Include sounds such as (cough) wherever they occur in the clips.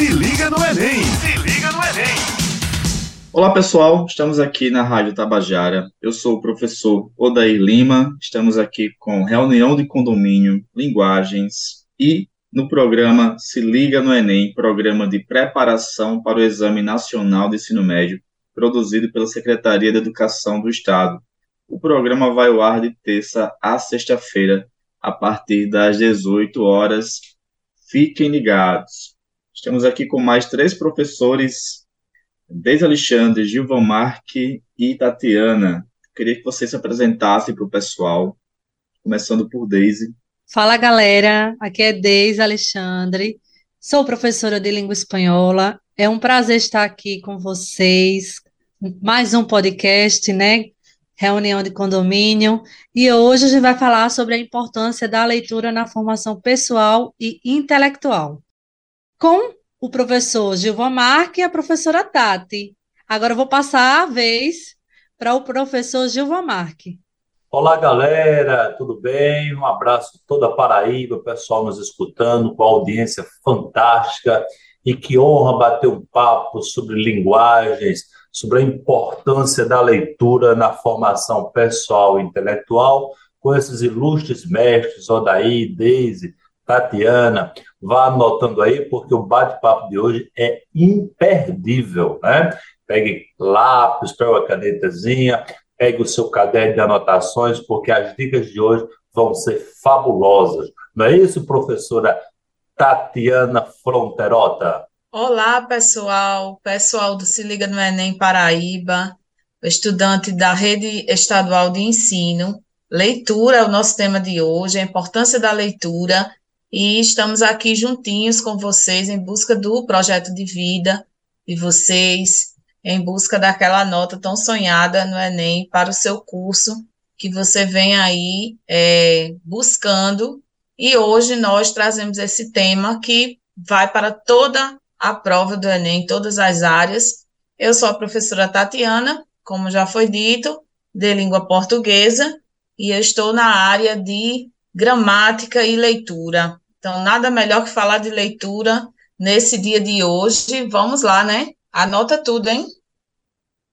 Se liga no Enem! Se liga no Enem! Olá pessoal, estamos aqui na Rádio Tabajara. Eu sou o professor Odair Lima. Estamos aqui com reunião de condomínio, linguagens e no programa Se Liga no Enem, programa de preparação para o Exame Nacional de Ensino Médio, produzido pela Secretaria de Educação do Estado. O programa vai ao ar de terça a sexta-feira, a partir das 18 horas. Fiquem ligados. Estamos aqui com mais três professores, Deise Alexandre, Gilvan Marque e Tatiana. Queria que vocês se apresentassem para o pessoal, começando por Deise. Fala, galera. Aqui é Deise Alexandre. Sou professora de língua espanhola. É um prazer estar aqui com vocês. Mais um podcast, né? Reunião de condomínio. E hoje a gente vai falar sobre a importância da leitura na formação pessoal e intelectual com o professor Gilvan Marque e a professora Tati. Agora eu vou passar a vez para o professor Gilvan Marque. Olá, galera, tudo bem? Um abraço toda a Paraíba, pessoal nos escutando, com a audiência fantástica. E que honra bater um papo sobre linguagens, sobre a importância da leitura na formação pessoal e intelectual, com esses ilustres mestres, Odaí, Deise, Tatiana, vá anotando aí, porque o bate-papo de hoje é imperdível, né? Pegue lápis, pegue uma canetazinha, pegue o seu caderno de anotações, porque as dicas de hoje vão ser fabulosas. Não é isso, professora Tatiana Fronterota? Olá, pessoal, pessoal do Se Liga no Enem Paraíba, estudante da Rede Estadual de Ensino. Leitura é o nosso tema de hoje, a importância da leitura e estamos aqui juntinhos com vocês em busca do projeto de vida de vocês, em busca daquela nota tão sonhada no Enem para o seu curso que você vem aí é, buscando. E hoje nós trazemos esse tema que vai para toda a prova do Enem, todas as áreas. Eu sou a professora Tatiana, como já foi dito, de língua portuguesa, e eu estou na área de gramática e leitura. Então, nada melhor que falar de leitura nesse dia de hoje. Vamos lá, né? Anota tudo, hein?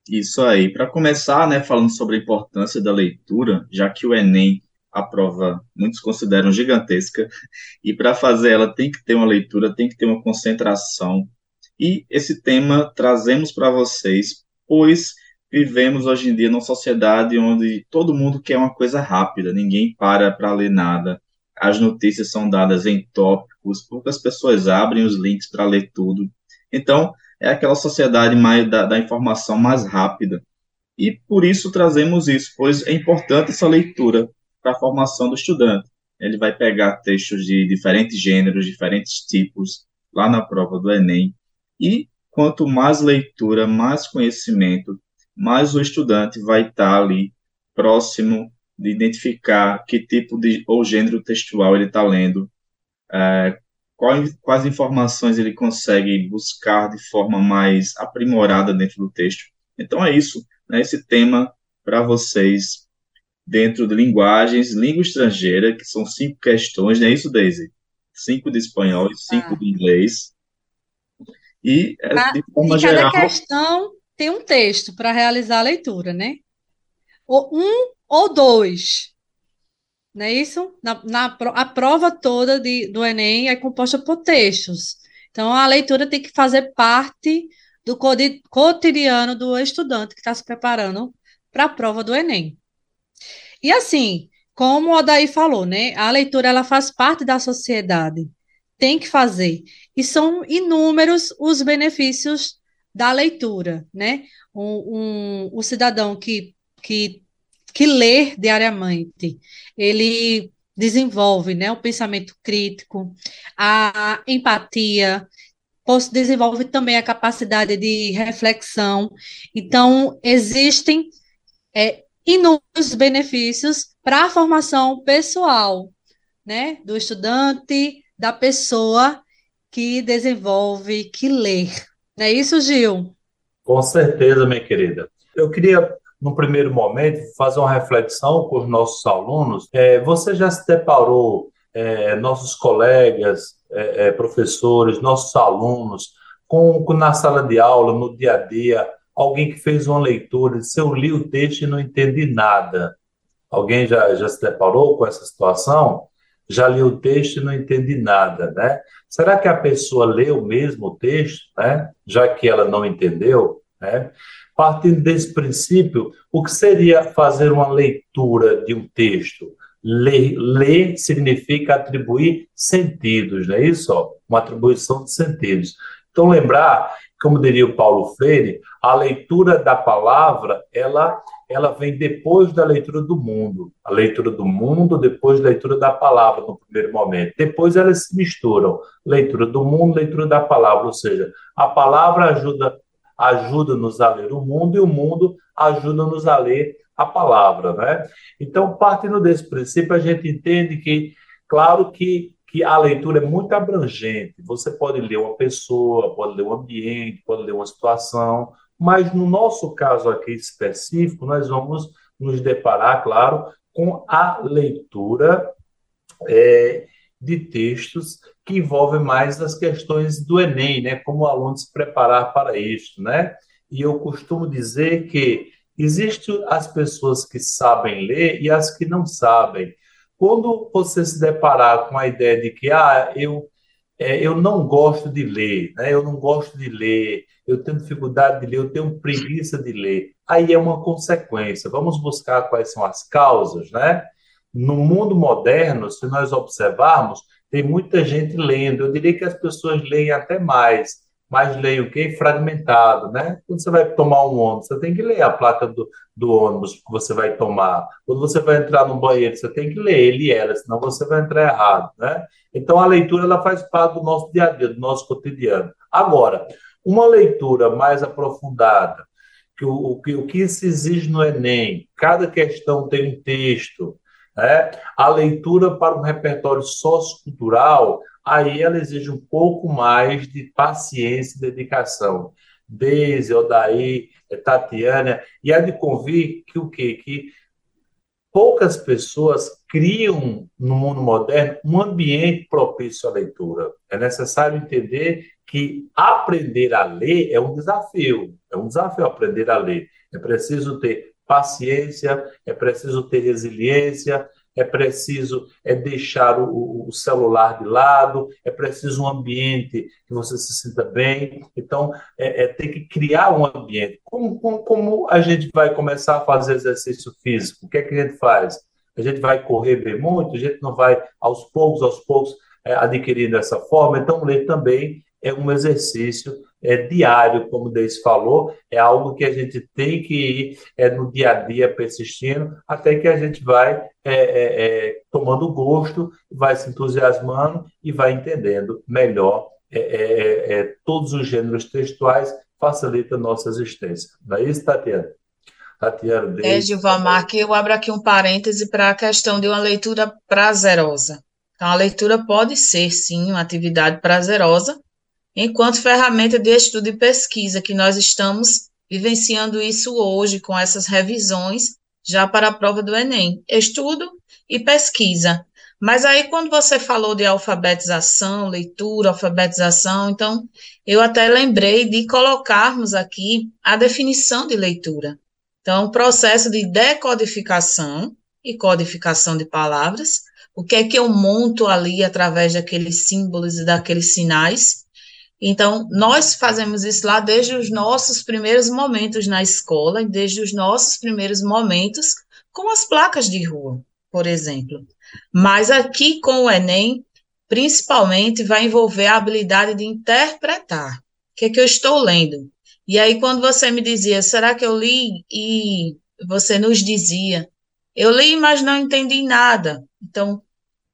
Isso aí. Para começar, né, falando sobre a importância da leitura, já que o Enem, a prova, muitos consideram gigantesca, e para fazer ela tem que ter uma leitura, tem que ter uma concentração. E esse tema trazemos para vocês, pois vivemos hoje em dia numa sociedade onde todo mundo quer uma coisa rápida, ninguém para para ler nada as notícias são dadas em tópicos, poucas pessoas abrem os links para ler tudo. Então, é aquela sociedade mais da, da, informação mais rápida. E por isso trazemos isso, pois é importante essa leitura para a formação do estudante. Ele vai pegar textos de diferentes gêneros, diferentes tipos, lá na prova do Enem. E quanto mais leitura, mais conhecimento, mais o estudante vai estar ali próximo de identificar que tipo de ou gênero textual ele está lendo, é, quais, quais informações ele consegue buscar de forma mais aprimorada dentro do texto. Então é isso, né, esse tema para vocês dentro de linguagens, língua estrangeira, que são cinco questões, não é isso, Daisy? Cinco de espanhol e cinco ah. de inglês. E, é, de forma e cada geral... questão tem um texto para realizar a leitura, né? Um ou dois. Não é isso? Na, na, a prova toda de, do Enem é composta por textos. Então, a leitura tem que fazer parte do cotidiano do estudante que está se preparando para a prova do Enem. E assim, como o Odaí falou, né? A leitura ela faz parte da sociedade. Tem que fazer. E são inúmeros os benefícios da leitura, né? Um, um, o cidadão que, que que lê diariamente, ele desenvolve né, o pensamento crítico, a empatia, desenvolve também a capacidade de reflexão. Então, existem é, inúmeros benefícios para a formação pessoal né, do estudante, da pessoa que desenvolve, que lê. É isso, Gil? Com certeza, minha querida. Eu queria no primeiro momento, fazer uma reflexão com os nossos alunos. É, você já se deparou é, nossos colegas, é, é, professores, nossos alunos, com, com, na sala de aula, no dia a dia, alguém que fez uma leitura, se eu li o texto e não entendi nada. Alguém já, já se deparou com essa situação? Já li o texto e não entendi nada, né? Será que a pessoa leu mesmo o texto, né? Já que ela não entendeu, né? Partindo desse princípio, o que seria fazer uma leitura de um texto? Ler, ler significa atribuir sentidos, não é isso? Uma atribuição de sentidos. Então, lembrar, como diria o Paulo Freire, a leitura da palavra, ela, ela vem depois da leitura do mundo. A leitura do mundo, depois da leitura da palavra, no primeiro momento. Depois elas se misturam. Leitura do mundo, leitura da palavra. Ou seja, a palavra ajuda ajuda-nos a ler o mundo e o mundo ajuda-nos a ler a palavra, né? Então, partindo desse princípio, a gente entende que, claro que, que a leitura é muito abrangente. Você pode ler uma pessoa, pode ler um ambiente, pode ler uma situação, mas no nosso caso aqui específico, nós vamos nos deparar, claro, com a leitura é, de textos que envolvem mais as questões do Enem, né? Como o aluno se preparar para isso, né? E eu costumo dizer que existem as pessoas que sabem ler e as que não sabem. Quando você se deparar com a ideia de que ah, eu é, eu não gosto de ler, né? Eu não gosto de ler, eu tenho dificuldade de ler, eu tenho preguiça de ler. Aí é uma consequência. Vamos buscar quais são as causas, né? No mundo moderno, se nós observarmos, tem muita gente lendo. Eu diria que as pessoas leem até mais, mas leem o quê? Fragmentado, né? Quando você vai tomar um ônibus, você tem que ler a placa do, do ônibus que você vai tomar. Quando você vai entrar no banheiro, você tem que ler ele e ela, senão você vai entrar errado, né? Então, a leitura ela faz parte do nosso dia a dia, do nosso cotidiano. Agora, uma leitura mais aprofundada, que o, o, que, o que se exige no Enem, cada questão tem um texto, né? A leitura para um repertório sociocultural, aí ela exige um pouco mais de paciência e dedicação. Deise, Odaí, Tatiana, e há de convir que o quê? Que poucas pessoas criam no mundo moderno um ambiente propício à leitura. É necessário entender que aprender a ler é um desafio, é um desafio aprender a ler. É preciso ter paciência, é preciso ter resiliência, é preciso é deixar o, o, celular de lado, é preciso um ambiente que você se sinta bem. Então, é, é ter que criar um ambiente. Como, como, como, a gente vai começar a fazer exercício físico? O que é que a gente faz? A gente vai correr bem muito, a gente não vai aos poucos, aos poucos, é, adquirindo essa forma. Então, ler também é um exercício é, diário, como o Deise falou, é algo que a gente tem que ir é, no dia a dia persistindo, até que a gente vai é, é, é tomando gosto, vai se entusiasmando e vai entendendo melhor é, todos os gêneros textuais, facilita a nossa existência. Não é isso, Tatiana? Tatiana, Deise. É, Gilvamar, que eu abro aqui um parêntese para a questão de uma leitura prazerosa. Então, a leitura pode ser, sim, uma atividade prazerosa, enquanto ferramenta de estudo e pesquisa, que nós estamos vivenciando isso hoje com essas revisões já para a prova do Enem. Estudo e pesquisa. Mas aí, quando você falou de alfabetização, leitura, alfabetização, então eu até lembrei de colocarmos aqui a definição de leitura. Então, o processo de decodificação e codificação de palavras, o que é que eu monto ali através daqueles símbolos e daqueles sinais, então, nós fazemos isso lá desde os nossos primeiros momentos na escola, desde os nossos primeiros momentos com as placas de rua, por exemplo. Mas aqui com o Enem, principalmente vai envolver a habilidade de interpretar. O que é que eu estou lendo? E aí, quando você me dizia, será que eu li? E você nos dizia, eu li, mas não entendi nada. Então,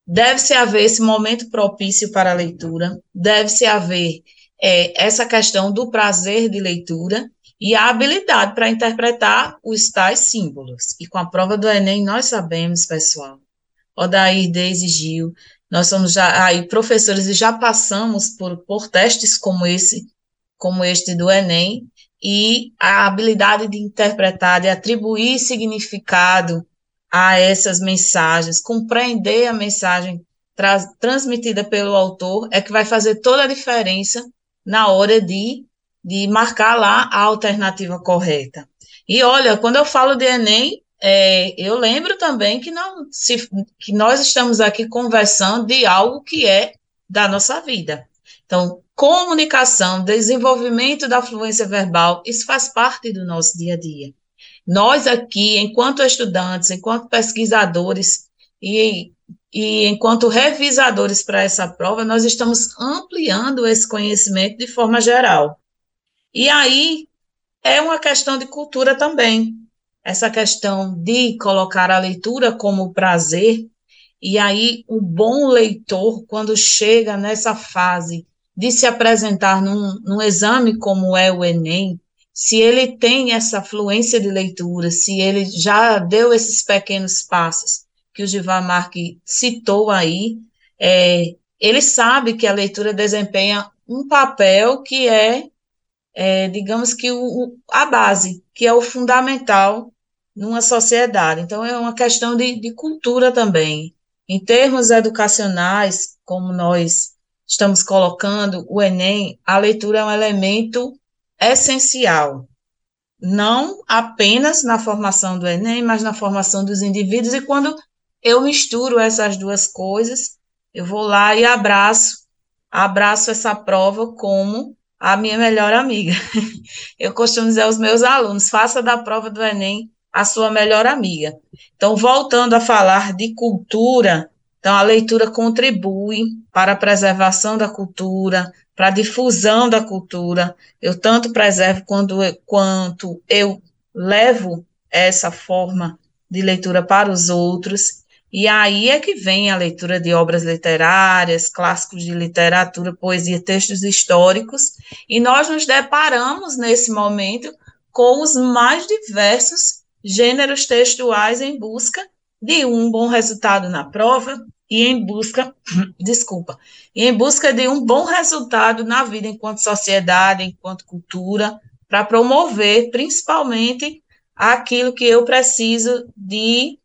Deve-se haver esse momento propício para a leitura, deve-se haver é, essa questão do prazer de leitura e a habilidade para interpretar os tais símbolos. E com a prova do Enem, nós sabemos, pessoal, Odair, Deise Gil, nós somos já aí professores e já passamos por, por testes como esse, como este do Enem, e a habilidade de interpretar, de atribuir significado a essas mensagens, compreender a mensagem tra transmitida pelo autor é que vai fazer toda a diferença na hora de, de marcar lá a alternativa correta. E olha, quando eu falo de Enem, é, eu lembro também que, não, se, que nós estamos aqui conversando de algo que é da nossa vida. Então, comunicação, desenvolvimento da fluência verbal, isso faz parte do nosso dia a dia. Nós aqui, enquanto estudantes, enquanto pesquisadores e, e enquanto revisadores para essa prova, nós estamos ampliando esse conhecimento de forma geral. E aí é uma questão de cultura também. Essa questão de colocar a leitura como prazer, e aí o bom leitor, quando chega nessa fase de se apresentar num, num exame como é o Enem, se ele tem essa fluência de leitura, se ele já deu esses pequenos passos que o Givar Marque citou aí, é, ele sabe que a leitura desempenha um papel que é, é digamos que o, a base, que é o fundamental numa sociedade. Então, é uma questão de, de cultura também. Em termos educacionais, como nós estamos colocando, o Enem, a leitura é um elemento essencial, não apenas na formação do Enem, mas na formação dos indivíduos. E quando eu misturo essas duas coisas, eu vou lá e abraço, abraço essa prova como a minha melhor amiga. (laughs) Eu costumo dizer aos meus alunos: faça da prova do Enem a sua melhor amiga. Então, voltando a falar de cultura, então a leitura contribui para a preservação da cultura, para a difusão da cultura. Eu tanto preservo quando, quanto eu levo essa forma de leitura para os outros. E aí é que vem a leitura de obras literárias, clássicos de literatura, poesia, textos históricos, e nós nos deparamos nesse momento com os mais diversos gêneros textuais em busca de um bom resultado na prova, e em busca, (clears throat) desculpa, e em busca de um bom resultado na vida enquanto sociedade, enquanto cultura, para promover principalmente aquilo que eu preciso de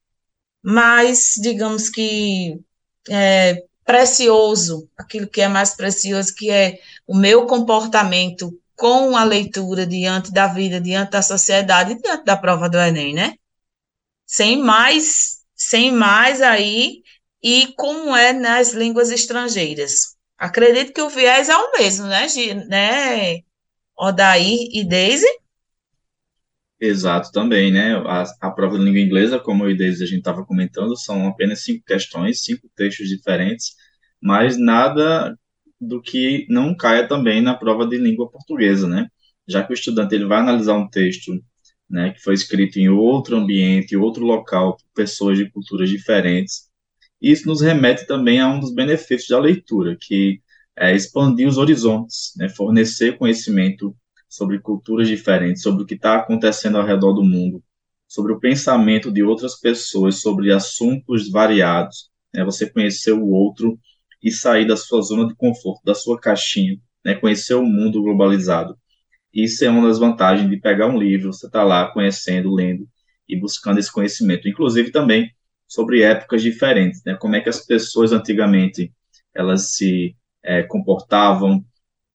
mais, digamos que, é, precioso, aquilo que é mais precioso, que é o meu comportamento com a leitura diante da vida, diante da sociedade, diante da prova do Enem, né? Sem mais, sem mais aí e como é nas línguas estrangeiras. Acredito que o viés é o mesmo, né, né Odair e Daisy? Exato, também, né? A, a prova de língua inglesa, como eu e Daisy a gente estava comentando, são apenas cinco questões, cinco textos diferentes, mas nada do que não caia também na prova de língua portuguesa, né? Já que o estudante ele vai analisar um texto, né, que foi escrito em outro ambiente, outro local, por pessoas de culturas diferentes, isso nos remete também a um dos benefícios da leitura, que é expandir os horizontes, né, fornecer conhecimento sobre culturas diferentes, sobre o que está acontecendo ao redor do mundo, sobre o pensamento de outras pessoas, sobre assuntos variados, né, você conhecer o outro e sair da sua zona de conforto, da sua caixinha, né, conhecer o mundo globalizado. Isso é uma das vantagens de pegar um livro, você está lá conhecendo, lendo e buscando esse conhecimento. Inclusive também sobre épocas diferentes, né? Como é que as pessoas antigamente elas se é, comportavam,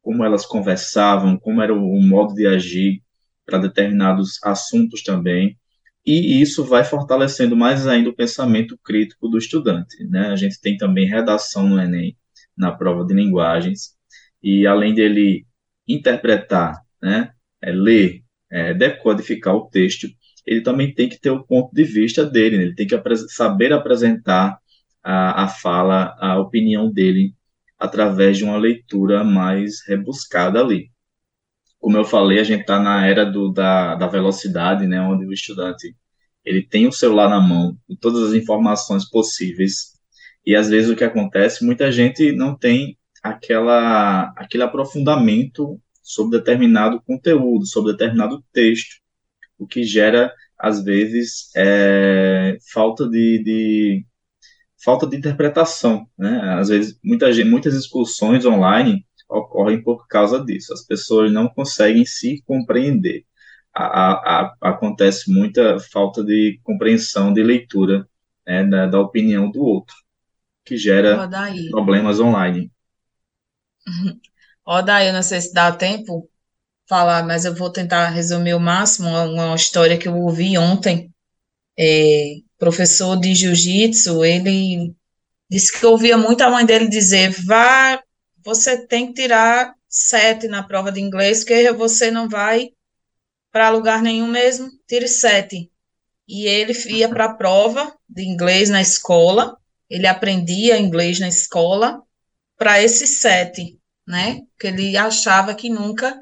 como elas conversavam, como era o, o modo de agir para determinados assuntos também. E isso vai fortalecendo mais ainda o pensamento crítico do estudante, né? A gente tem também redação no Enem, na prova de linguagens, e além dele interpretar, né, é, ler, é, decodificar o texto, ele também tem que ter o ponto de vista dele, né? ele tem que saber apresentar a, a fala, a opinião dele através de uma leitura mais rebuscada ali. Como eu falei, a gente está na era do, da, da velocidade, né, onde o estudante ele tem o celular na mão, com todas as informações possíveis, e às vezes o que acontece, muita gente não tem aquela, aquele aprofundamento sobre determinado conteúdo, sobre determinado texto, o que gera, às vezes, é, falta de, de, falta de interpretação. Né? Às vezes, muita, muitas excursões online ocorrem por causa disso. As pessoas não conseguem se compreender. A, a, a, acontece muita falta de compreensão, de leitura né, da, da opinião do outro. que gera problemas online. (laughs) Ó, daí, eu não sei se dá tempo falar, mas eu vou tentar resumir o máximo uma história que eu ouvi ontem. É, professor de jiu-jitsu, ele disse que ouvia muito a mãe dele dizer: vá, você tem que tirar sete na prova de inglês, porque você não vai para lugar nenhum mesmo, tire sete. E ele ia para a prova de inglês na escola, ele aprendia inglês na escola para esses sete, né? Porque ele achava que nunca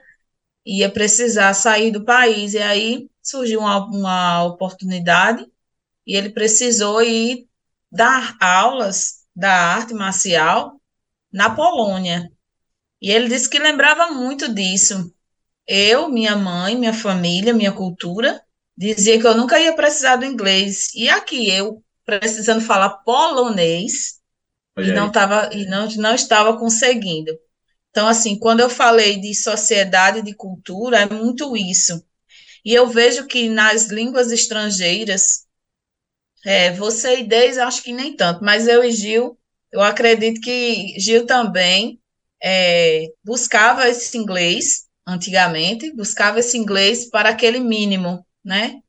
ia precisar sair do país. E aí surgiu uma, uma oportunidade e ele precisou ir dar aulas da arte marcial na Polônia. E ele disse que lembrava muito disso. Eu, minha mãe, minha família, minha cultura, dizia que eu nunca ia precisar do inglês. E aqui eu precisando falar polonês Olha e não tava e não, não estava conseguindo. Então, assim, quando eu falei de sociedade de cultura, é muito isso. E eu vejo que nas línguas estrangeiras, é, você e Deis, acho que nem tanto, mas eu e Gil, eu acredito que Gil também é, buscava esse inglês, antigamente, buscava esse inglês para aquele mínimo, né?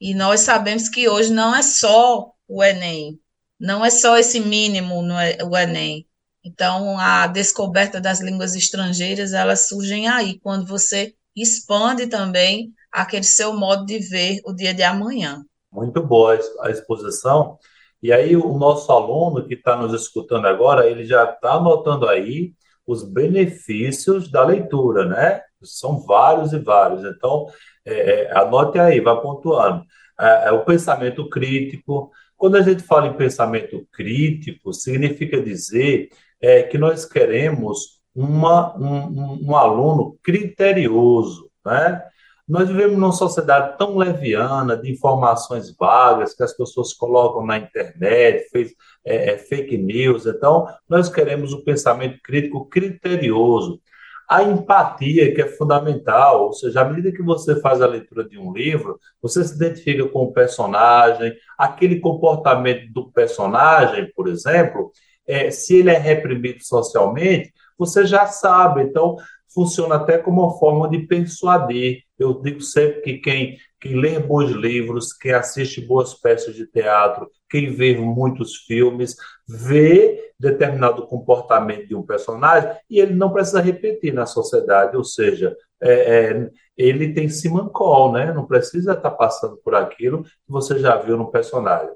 E nós sabemos que hoje não é só o Enem, não é só esse mínimo no o Enem. Então, a descoberta das línguas estrangeiras, elas surgem aí, quando você expande também aquele seu modo de ver o dia de amanhã. Muito boa a exposição. E aí, o nosso aluno que está nos escutando agora, ele já está anotando aí os benefícios da leitura, né? São vários e vários. Então, é, é anote aí, vá pontuando. É, é o pensamento crítico. Quando a gente fala em pensamento crítico, significa dizer é, que nós queremos uma, um, um, aluno criterioso, né? Nós vivemos numa sociedade tão leviana de informações vagas que as pessoas colocam na internet, fez, é, é, fake news. Então, nós queremos o um pensamento crítico criterioso. A empatia, que é fundamental, ou seja, à medida que você faz a leitura de um livro, você se identifica com o personagem, aquele comportamento do personagem, por exemplo, é, se ele é reprimido socialmente, você já sabe. Então, funciona até como uma forma de persuadir. Eu digo sempre que quem, quem lê bons livros, quem assiste boas peças de teatro, quem vê muitos filmes, vê determinado comportamento de um personagem e ele não precisa repetir na sociedade, ou seja, é, é, ele tem simancol, né? não precisa estar passando por aquilo que você já viu no personagem.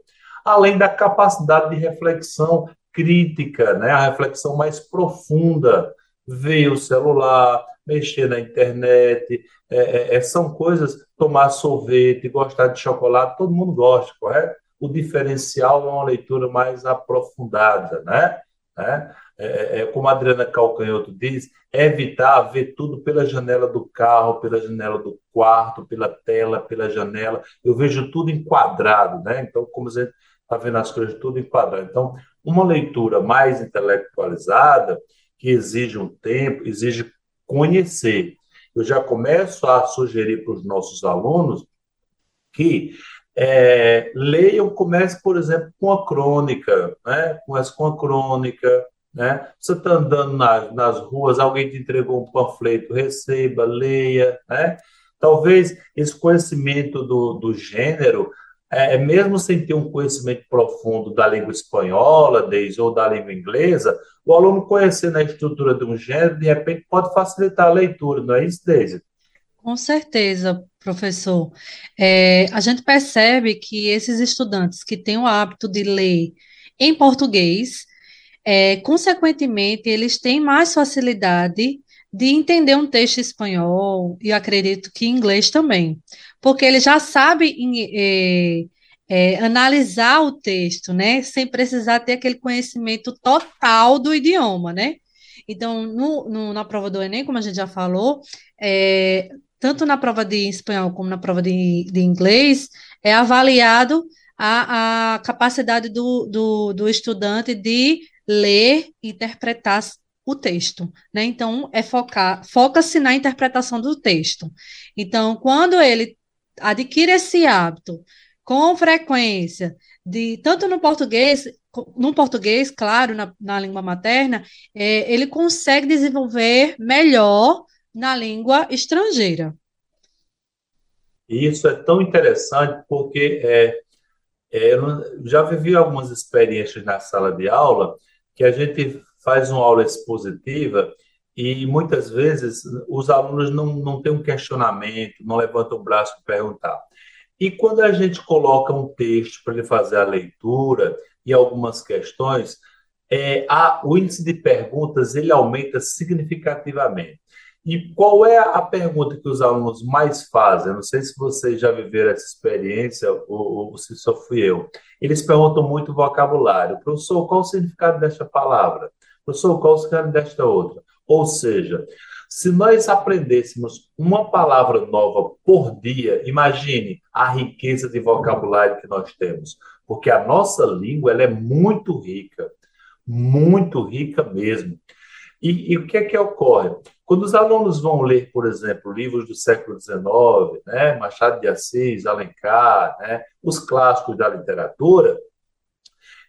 Além da capacidade de reflexão crítica, né? a reflexão mais profunda, ver o celular, mexer na internet, é, é, é, são coisas, tomar sorvete, gostar de chocolate, todo mundo gosta, correto? O diferencial é uma leitura mais aprofundada, né? É, é, é como a Adriana Calcanhoto diz, evitar ver tudo pela janela do carro, pela janela do quarto, pela tela, pela janela. Eu vejo tudo enquadrado, né? Então, como a gente está vendo as coisas tudo enquadrado. Então, uma leitura mais intelectualizada, que exige um tempo, exige conhecer. Eu já começo a sugerir para os nossos alunos que é, leiam, comece, por exemplo, com a crônica, né? Comece com a crônica, né? Você está andando na, nas ruas, alguém te entregou um panfleto, receba, leia, né? Talvez esse conhecimento do, do gênero é, é, mesmo sem ter um conhecimento profundo da língua espanhola, desde, ou da língua inglesa, o aluno conhecendo a estrutura de um gênero, de repente, pode facilitar a leitura, não é isso, Deise? Com certeza, professor. É, a gente percebe que esses estudantes que têm o hábito de ler em português, é, consequentemente, eles têm mais facilidade de entender um texto espanhol, e acredito que inglês também, porque ele já sabe é, é, analisar o texto, né, sem precisar ter aquele conhecimento total do idioma, né? Então, no, no, na prova do Enem, como a gente já falou, é, tanto na prova de espanhol como na prova de, de inglês, é avaliado a, a capacidade do, do, do estudante de ler e interpretar o texto, né? Então, é focar, foca-se na interpretação do texto. Então, quando ele adquire esse hábito com frequência, de tanto no português no português, claro, na, na língua materna, é, ele consegue desenvolver melhor na língua estrangeira. Isso é tão interessante porque é, é, eu já vivi algumas experiências na sala de aula que a gente faz uma aula expositiva e muitas vezes os alunos não, não têm um questionamento, não levantam o braço para perguntar. E quando a gente coloca um texto para ele fazer a leitura e algumas questões, é, a, o índice de perguntas ele aumenta significativamente. E qual é a pergunta que os alunos mais fazem? Não sei se vocês já viveram essa experiência ou, ou se só fui eu. Eles perguntam muito vocabulário. Professor, qual o significado desta palavra? Professor, qual o significado desta outra? Ou seja, se nós aprendêssemos uma palavra nova por dia, imagine a riqueza de vocabulário que nós temos. Porque a nossa língua ela é muito rica, muito rica mesmo. E, e, o que é que ocorre? Quando os alunos vão ler, por exemplo, livros do século XIX, né, Machado de Assis, Alencar, né, os clássicos da literatura,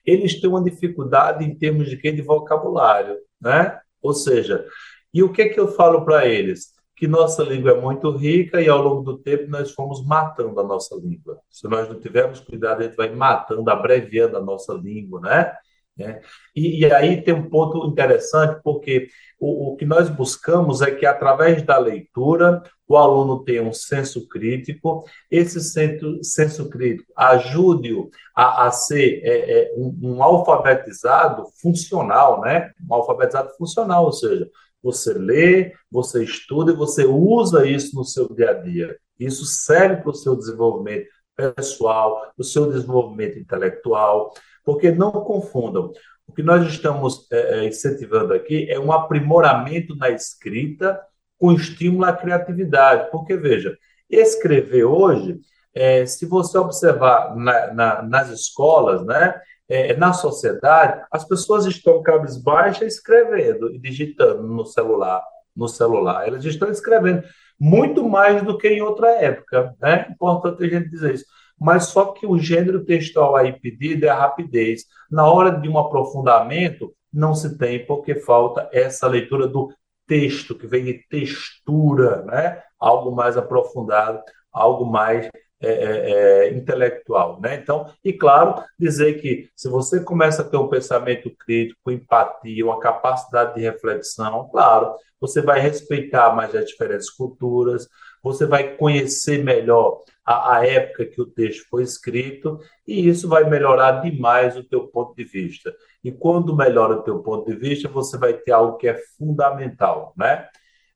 eles têm uma dificuldade em termos de? De vocabulário, né? Ou seja, e o que é que eu falo para eles? Que nossa língua é muito rica e ao longo do tempo nós fomos matando a nossa língua. Se nós não tivermos cuidado, a gente vai matando, abreviando a nossa língua, né? Né? E, e, aí tem um ponto interessante, porque o, o, que nós buscamos é que, através da leitura, o aluno tenha um senso crítico, esse senso, senso crítico ajude-o a, a, ser é, é, um, um, alfabetizado funcional, né? um alfabetizado funcional, ou seja, você lê, você estuda e você usa isso no seu dia a dia. Isso serve para o seu desenvolvimento pessoal, o seu desenvolvimento intelectual, porque não confundam. O que nós estamos é, é, incentivando aqui é um aprimoramento na escrita com estímulo à criatividade. Porque, veja, escrever hoje, é, se você observar na, na, nas escolas, né, é, na sociedade, as pessoas estão cabisbaixas escrevendo e digitando no celular, no celular. Elas estão escrevendo muito mais do que em outra época. Né? É importante a gente dizer isso mas só que o gênero textual aí pedido é a rapidez. Na hora de um aprofundamento, não se tem, porque falta essa leitura do texto, que vem de textura, né? algo mais aprofundado, algo mais é, é, é, intelectual, né? Então, e claro, dizer que se você começa a ter um pensamento crítico, empatia, uma capacidade de reflexão, claro, você vai respeitar mais as diferentes culturas, você vai conhecer melhor a, a, época que o texto foi escrito, e isso vai melhorar demais o teu ponto de vista. E quando melhora o teu ponto de vista, você vai ter algo que é fundamental, né?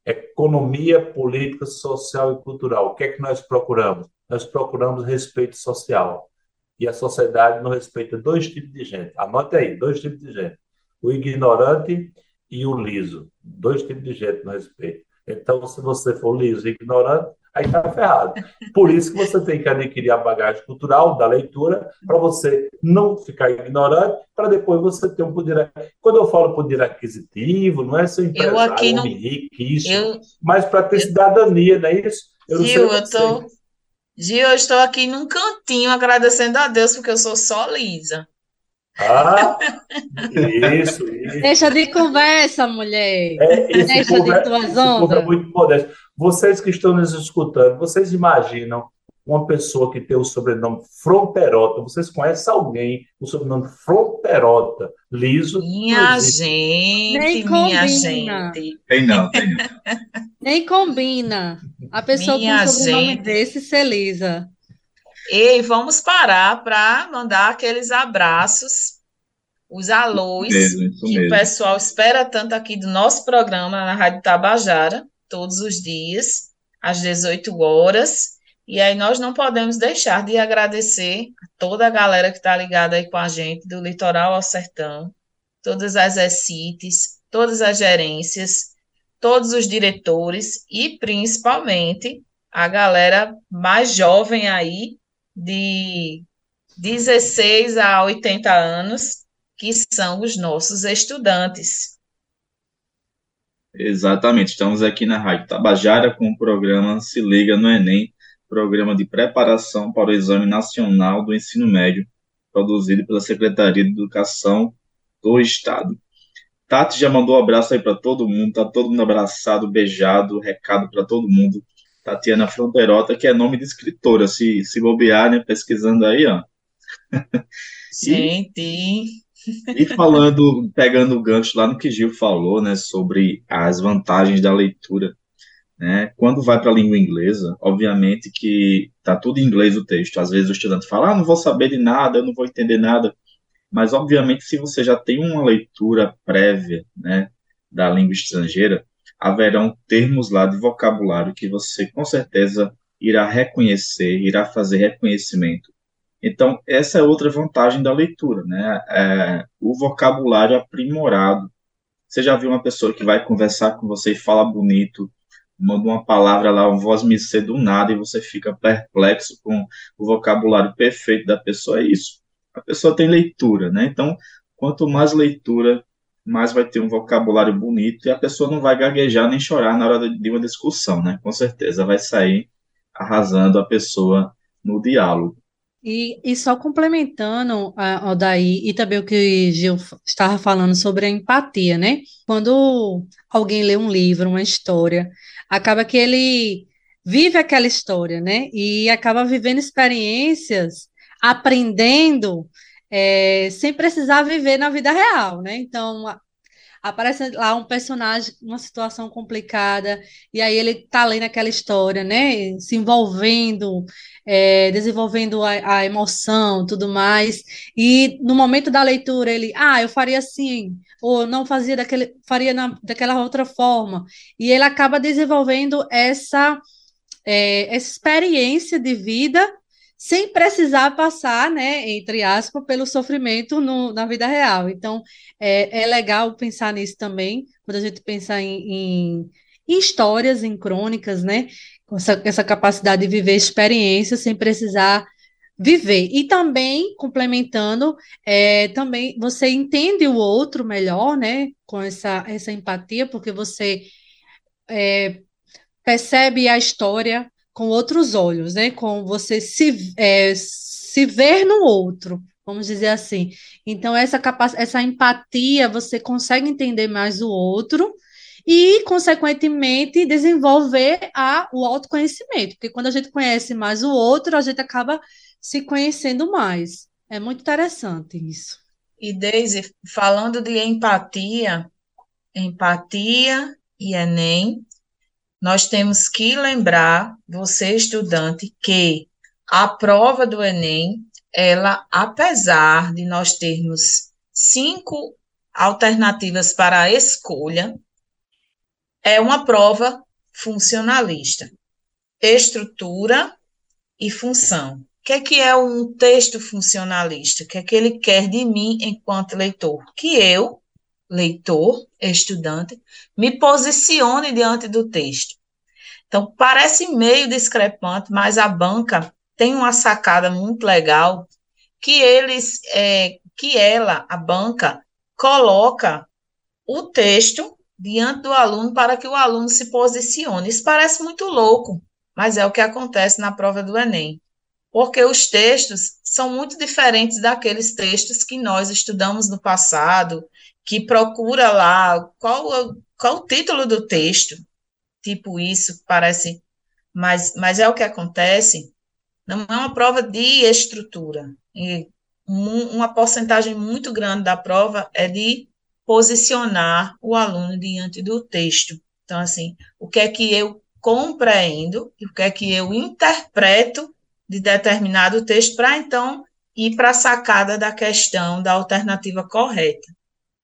Economia, política, social e cultural. O que é que nós procuramos? Nós procuramos respeito social. E a sociedade não respeita dois tipos de gente. Anote aí, dois tipos de gente. O ignorante e o liso. Dois tipos de gente não respeita. Então, se você for liso e ignorante, aí está ferrado. Por isso que você tem que adquirir a bagagem cultural da leitura para você não ficar ignorante, para depois você ter um poder. Quando eu falo poder aquisitivo, não é ser empresário, eu não... riquíssimo, eu... mas para ter cidadania, não é isso? Eu Gil, eu tô... Gil, eu estou aqui num cantinho agradecendo a Deus porque eu sou só lisa. Ah, isso, isso. Deixa de conversa, mulher. É, Deixa de é, tuas ondas. É muito modesto. Vocês que estão nos escutando, vocês imaginam uma pessoa que tem o sobrenome Fronterota. Vocês conhecem alguém com o sobrenome Fronterota, liso? Minha gente, Nem minha gente. Tem não, tem não. Nem combina. A pessoa minha com um sobrenome gente. desse ser lisa. E vamos parar para mandar aqueles abraços, os alôs, mesmo, que mesmo. o pessoal espera tanto aqui do nosso programa na Rádio Tabajara, todos os dias, às 18 horas. E aí nós não podemos deixar de agradecer a toda a galera que está ligada aí com a gente, do litoral ao sertão, todas as ECITES, todas as gerências, todos os diretores e principalmente a galera mais jovem aí de 16 a 80 anos, que são os nossos estudantes. Exatamente, estamos aqui na Rádio Tabajara com o programa Se Liga no Enem, programa de preparação para o Exame Nacional do Ensino Médio produzido pela Secretaria de Educação do Estado. Tati já mandou um abraço aí para todo mundo, tá todo mundo abraçado, beijado, recado para todo mundo. Tatiana Fronteirota, que é nome de escritora, se, se bobear, né, pesquisando aí, ó. (laughs) Gente! E, e falando, pegando o gancho lá no que Gil falou, né, sobre as vantagens da leitura, né, quando vai para a língua inglesa, obviamente que tá tudo em inglês o texto, às vezes o estudante fala, ah, não vou saber de nada, eu não vou entender nada, mas obviamente se você já tem uma leitura prévia, né, da língua estrangeira, haverão termos lá de vocabulário que você com certeza irá reconhecer, irá fazer reconhecimento. Então, essa é outra vantagem da leitura, né? É, o vocabulário aprimorado. Você já viu uma pessoa que vai conversar com você e fala bonito, manda uma palavra lá, um voz me do nada, e você fica perplexo com o vocabulário perfeito da pessoa? É isso. A pessoa tem leitura, né? Então, quanto mais leitura, mais vai ter um vocabulário bonito e a pessoa não vai gaguejar nem chorar na hora de uma discussão, né? Com certeza vai sair arrasando a pessoa no diálogo. E, e só complementando a, daí e também o que Gil estava falando sobre a empatia, né? Quando alguém lê um livro, uma história, acaba que ele vive aquela história, né? E acaba vivendo experiências, aprendendo, é, sem precisar viver na vida real, né? Então, aparece lá um personagem, uma situação complicada, e aí ele tá lendo aquela história, né? Se envolvendo, é, desenvolvendo a, a, emoção, tudo mais. E no momento da leitura, ele, ah, eu faria assim, ou não fazia daquele, faria na, daquela outra forma. E ele acaba desenvolvendo essa, é, essa experiência de vida sem precisar passar, né, entre aspas, pelo sofrimento no, na vida real. Então, é, é legal pensar nisso também, quando a gente pensa em, em, em histórias, em crônicas, né, com essa, essa capacidade de viver experiências sem precisar viver. E também, complementando, é, também você entende o outro melhor, né, com essa, essa empatia, porque você é, percebe a história com outros olhos, né? Com você se, é, se ver no outro, vamos dizer assim. Então, essa, essa empatia, você consegue entender mais o outro e, consequentemente, desenvolver a, o autoconhecimento, porque quando a gente conhece mais o outro, a gente acaba se conhecendo mais. É muito interessante isso. E, Deise, falando de empatia, empatia e Enem, nós temos que lembrar, você estudante, que a prova do Enem, ela, apesar de nós termos cinco alternativas para a escolha, é uma prova funcionalista. Estrutura e função. O que é que é um texto funcionalista? O que é que ele quer de mim enquanto leitor? Que eu, leitor, estudante, me posicione diante do texto. Então, parece meio discrepante, mas a banca tem uma sacada muito legal que eles, é, que ela, a banca, coloca o texto diante do aluno para que o aluno se posicione. Isso parece muito louco, mas é o que acontece na prova do Enem. Porque os textos são muito diferentes daqueles textos que nós estudamos no passado, que procura lá qual, qual o título do texto, tipo isso, parece, mas, mas é o que acontece, não é uma prova de estrutura, e uma porcentagem muito grande da prova é de posicionar o aluno diante do texto. Então, assim, o que é que eu compreendo e o que é que eu interpreto de determinado texto para então ir para a sacada da questão da alternativa correta.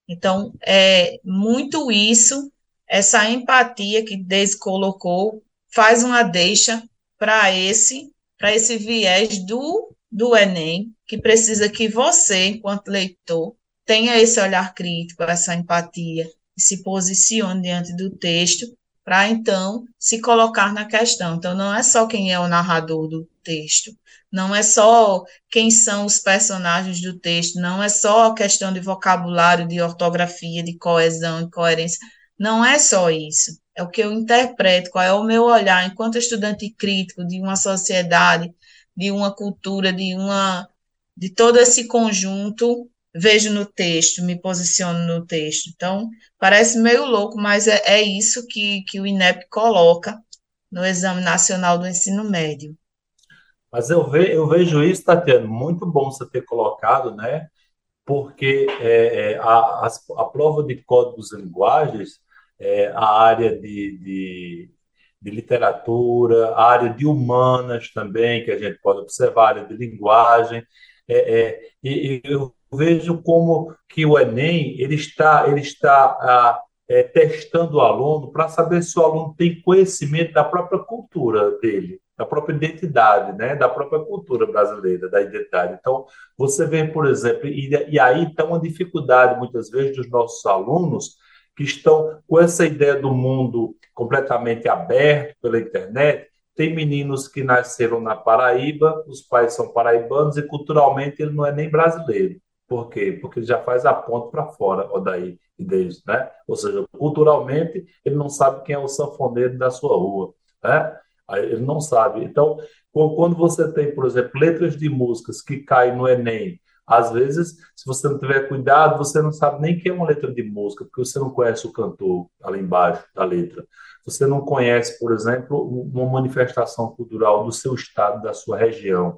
Então, é muito isso, essa empatia que Deise colocou, faz uma deixa para esse, para esse viés do, do Enem, que precisa que você, enquanto leitor, tenha esse olhar crítico, essa empatia, se posicione diante do texto, para então se colocar na questão. Então, não é só quem é o narrador do texto, não é só quem são os personagens do texto, não é só a questão de vocabulário, de ortografia, de coesão, de coerência. Não é só isso. É o que eu interpreto, qual é o meu olhar enquanto estudante crítico de uma sociedade, de uma cultura, de uma de todo esse conjunto, vejo no texto, me posiciono no texto. Então, parece meio louco, mas é, é isso que, que o INEP coloca no Exame Nacional do Ensino Médio. Mas eu, ve, eu vejo isso, Tatiana, muito bom você ter colocado, né? Porque é, é, a, a, a, prova de códigos e linguagens, é, a área de, de, de, literatura, a área de humanas também, que a gente pode observar, a área de linguagem, é, é, e, eu vejo como que o Enem ele está, ele está ah, é, testando o aluno para saber se o aluno tem conhecimento da própria cultura dele, da própria identidade, né, da própria cultura brasileira, da identidade. Então, você vê, por exemplo, e, e aí está uma dificuldade, muitas vezes, dos nossos alunos que estão com essa ideia do mundo completamente aberto pela internet. Tem meninos que nasceram na Paraíba, os pais são paraibanos e culturalmente ele não é nem brasileiro. Por quê? Porque ele já faz a ponte para fora, Odaí e Deus, né? Ou seja, culturalmente, ele não sabe quem é o sanfoneiro da sua rua, né? Ele não sabe. Então, quando você tem, por exemplo, letras de músicas que caem no Enem, às vezes, se você não tiver cuidado, você não sabe nem que é uma letra de música, porque você não conhece o cantor ali embaixo da letra. Você não conhece, por exemplo, uma manifestação cultural do seu estado, da sua região.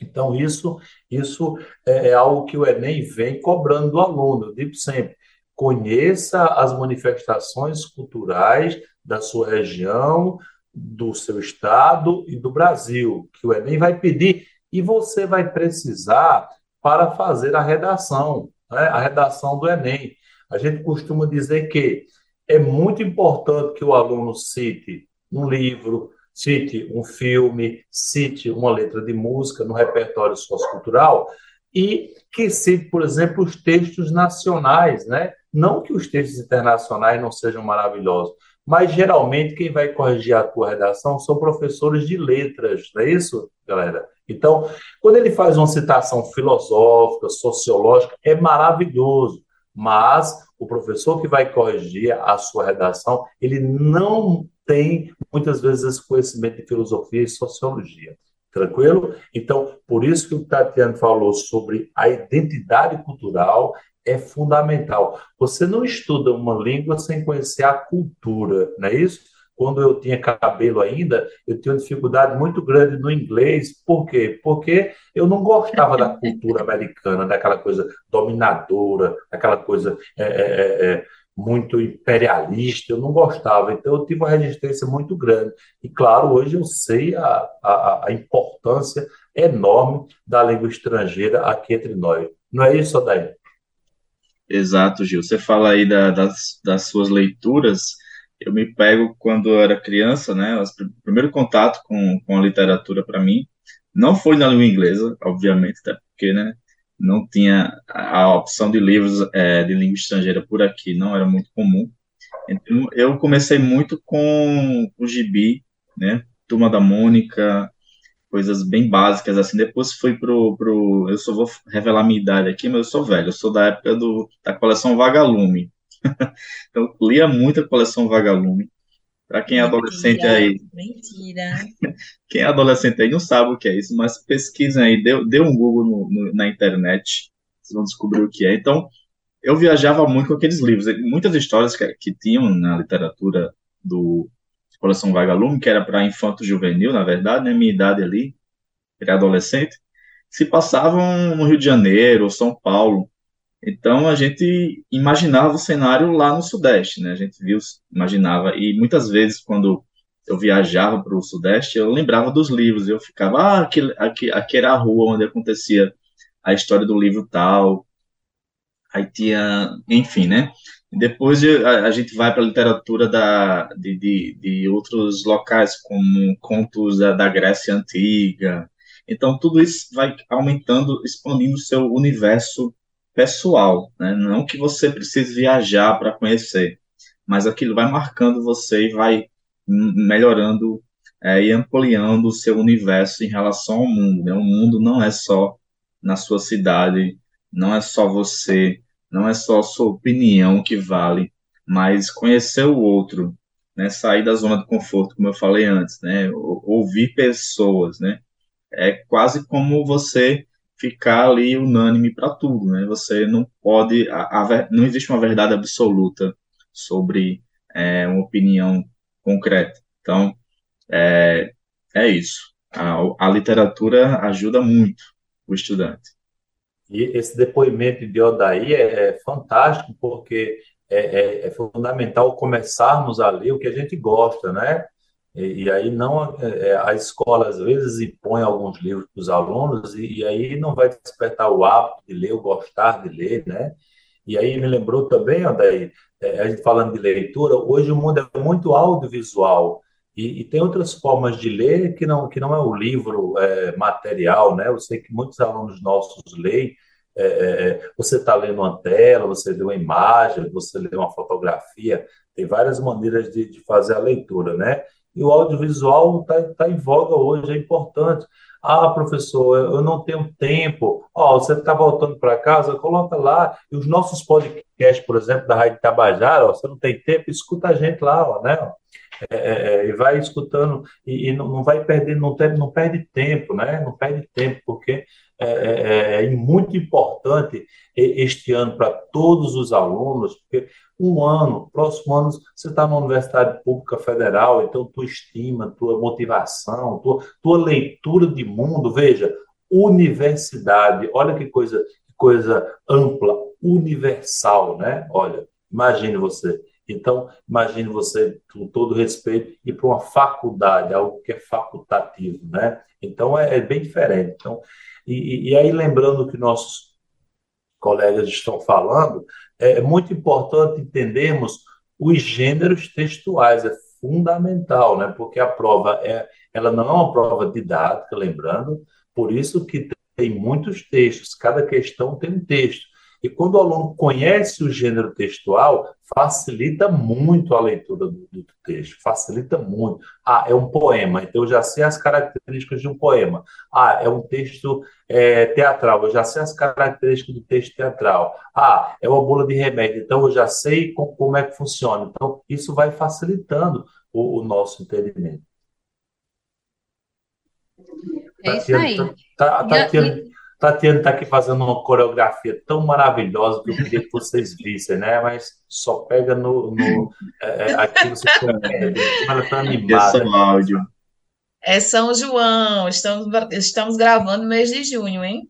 Então, isso, isso é, é algo que o Enem vem cobrando do aluno. Eu digo sempre: conheça as manifestações culturais da sua região, do seu estado e do Brasil, que o Enem vai pedir, e você vai precisar para fazer a redação, né? a redação do Enem. A gente costuma dizer que é muito importante que o aluno cite um livro, cite um filme, cite uma letra de música no repertório sociocultural e que cite, por exemplo, os textos nacionais, né? Não que os textos internacionais não sejam maravilhosos, mas geralmente quem vai corrigir a tua redação são professores de letras, não é isso, galera? Então, quando ele faz uma citação filosófica, sociológica, é maravilhoso, mas o professor que vai corrigir a sua redação, ele não tem muitas vezes esse conhecimento de filosofia e sociologia. Tranquilo? Então, por isso que o Tatiano falou sobre a identidade cultural é fundamental. Você não estuda uma língua sem conhecer a cultura, não é isso? Quando eu tinha cabelo ainda, eu tinha uma dificuldade muito grande no inglês. Por quê? Porque eu não gostava da cultura americana, daquela coisa dominadora, daquela coisa é, é, é, é muito imperialista, eu não gostava, então eu tive uma resistência muito grande. E claro, hoje eu sei a, a, a importância enorme da língua estrangeira aqui entre nós. Não é isso, Odair? Exato, Gil. Você fala aí da, das, das suas leituras. Eu me pego quando eu era criança, né? O primeiro contato com, com a literatura para mim não foi na língua inglesa, obviamente, até porque, né? não tinha a opção de livros é, de língua estrangeira por aqui, não era muito comum. Então, eu comecei muito com o gibi, né? Turma da Mônica, coisas bem básicas, assim. Depois fui pro, pro... Eu só vou revelar minha idade aqui, mas eu sou velho. Eu sou da época do, da coleção Vagalume. (laughs) então, lia muito a coleção Vagalume. Para quem é adolescente aí. Mentira. (laughs) Quem é adolescente aí não sabe o que é isso, mas pesquisem aí, dê, dê um Google no, no, na internet, vocês vão descobrir o que é. Então, eu viajava muito com aqueles livros. Muitas histórias que, que tinham na literatura do Coleção Vagalume, que era para infanto juvenil, na verdade, né, minha idade ali, pré-adolescente, se passavam no Rio de Janeiro ou São Paulo. Então a gente imaginava o cenário lá no Sudeste, né? A gente viu, imaginava, e muitas vezes quando eu viajava para o Sudeste, eu lembrava dos livros, eu ficava, ah, aqui, aqui, aqui era a rua onde acontecia a história do livro tal, aí tinha, enfim, né? Depois a, a gente vai para a literatura da, de, de, de, outros locais, como contos da, da Grécia Antiga. Então, tudo isso vai aumentando, expandindo o seu universo pessoal, né? Não que você precise viajar para conhecer, mas aquilo vai marcando você e vai melhorando é, e ampliando o seu universo em relação ao mundo. Né? O mundo não é só na sua cidade, não é só você, não é só a sua opinião que vale, mas conhecer o outro, né? Sair da zona de conforto, como eu falei antes, né? Ouvir pessoas, né? É quase como você ficar ali unânime para tudo, né? Você não pode, a, a, não existe uma verdade absoluta sobre é, uma opinião concreta. Então, é, é isso. A, a literatura ajuda muito o estudante. E esse depoimento de Odaí é, é fantástico, porque é, é, é, fundamental começarmos a ler o que a gente gosta, né? E, e aí não é, é, a escola às vezes impõe alguns livros para os alunos e, e, aí não vai despertar o hábito de ler, o gostar de ler, né? E aí me lembrou também, Odaí, é, a gente falando de leitura, hoje o mundo é muito audiovisual e, e, tem outras formas de ler que não que não é o livro é, material, né? Eu sei que muitos alunos nossos leem é, é, é, você está lendo uma tela, você lê uma imagem, você lê uma fotografia, tem várias maneiras de, de fazer a leitura, né? E o audiovisual está tá em voga hoje, é importante. Ah, professor, eu não tenho tempo. Ó, oh, você está voltando para casa, coloca lá. E os nossos podcasts, por exemplo, da Rádio Tabajara, ó, você não tem tempo, escuta a gente lá, ó, né? É, é, é, e vai escutando e, e não, vai perder, não, não perde tempo, né? Não perde tempo, porque é, é, é muito importante este ano para todos os alunos, porque um ano, próximo ano, você está na Universidade Pública Federal, então tua estima, tua motivação, tua, tua leitura de mundo, veja, universidade, olha que coisa, que coisa ampla, universal, né? Olha, imagine você. Então, imagine você, com todo respeito, ir para uma faculdade, algo que é facultativo, né? Então, é, é bem diferente. Então, e, e aí, lembrando que nossos colegas estão falando, é muito importante entendermos os gêneros textuais, é fundamental, né? Porque a prova é, ela não é uma prova didática, lembrando, por isso que tem muitos textos, cada questão tem um texto. E quando o aluno conhece o gênero textual, facilita muito a leitura do, do, texto, facilita muito. Ah, é um poema, então eu já sei as características de um poema. Ah, é um texto é, teatral, eu já sei as características do texto teatral. Ah, é uma bula de remédio, então eu já sei com, como é que funciona. Então, isso vai facilitando o, o nosso entendimento. É isso aí. Tá, tá, Tatiana, está aqui fazendo uma coreografia tão maravilhosa que eu queria que vocês vissem, né? Mas só pega no. no é, é aqui você perde. Ela está animada. Esse áudio. É São João, estamos, estamos gravando no mês de junho, hein?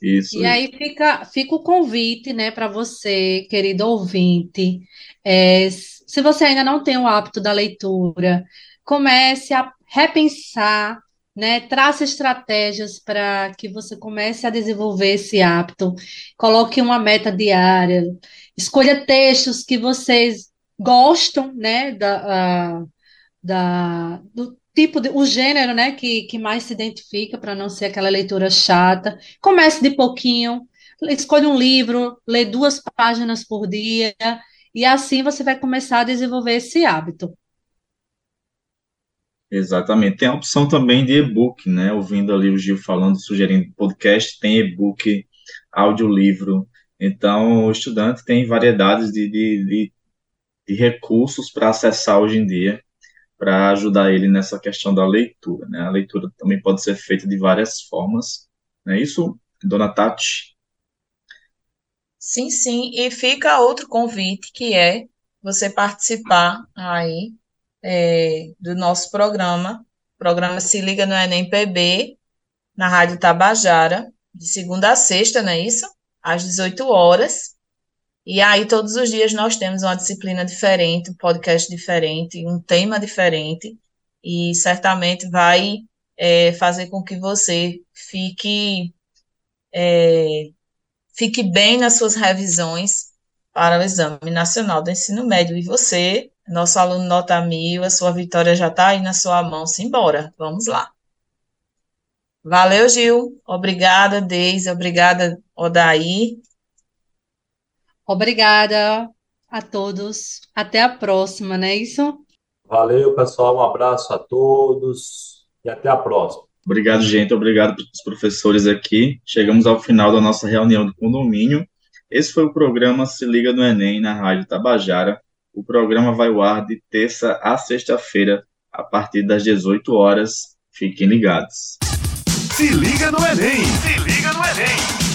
Isso. E aí fica, fica o convite, né, para você, querido ouvinte. É, se você ainda não tem o hábito da leitura, comece a repensar né? Traça estratégias para que você comece a desenvolver esse hábito. Coloque uma meta diária. Escolha textos que vocês gostam, né? Da, da, do tipo de, o gênero, né? Que, que mais se identifica para não ser aquela leitura chata. Comece de pouquinho. Escolha um livro, lê duas páginas por dia. E assim você vai começar a desenvolver esse hábito. Exatamente. Tem a opção também de e-book, né? Ouvindo ali o Gil falando, sugerindo podcast, tem e-book, audiolivro. Então, o estudante tem variedades de, de, de, de recursos para acessar hoje em dia, para ajudar ele nessa questão da leitura, né? A leitura também pode ser feita de várias formas, não é isso, dona Tati? Sim, sim. E fica outro convite, que é você participar aí é, do nosso programa. O programa Se Liga no Enem PB, na Rádio Tabajara, de segunda a sexta, não é isso? Às 18 horas. E aí, todos os dias, nós temos uma disciplina diferente, um podcast diferente, um tema diferente, e certamente vai é, fazer com que você fique, é, fique bem nas suas revisões para o Exame Nacional do Ensino Médio. E você nosso aluno nota mil, a sua vitória já está aí na sua mão. Simbora, vamos lá. Valeu, Gil. Obrigada, Deise. Obrigada, Odaí. Obrigada a todos. Até a próxima, não é isso? Valeu, pessoal. Um abraço a todos e até a próxima. Obrigado, gente. Obrigado para os professores aqui. Chegamos ao final da nossa reunião do condomínio. Esse foi o programa Se Liga no Enem na Rádio Tabajara. O programa vai ao ar de terça a sexta-feira, a partir das 18 horas. Fiquem ligados. Se liga no Enem! Se liga no Enem!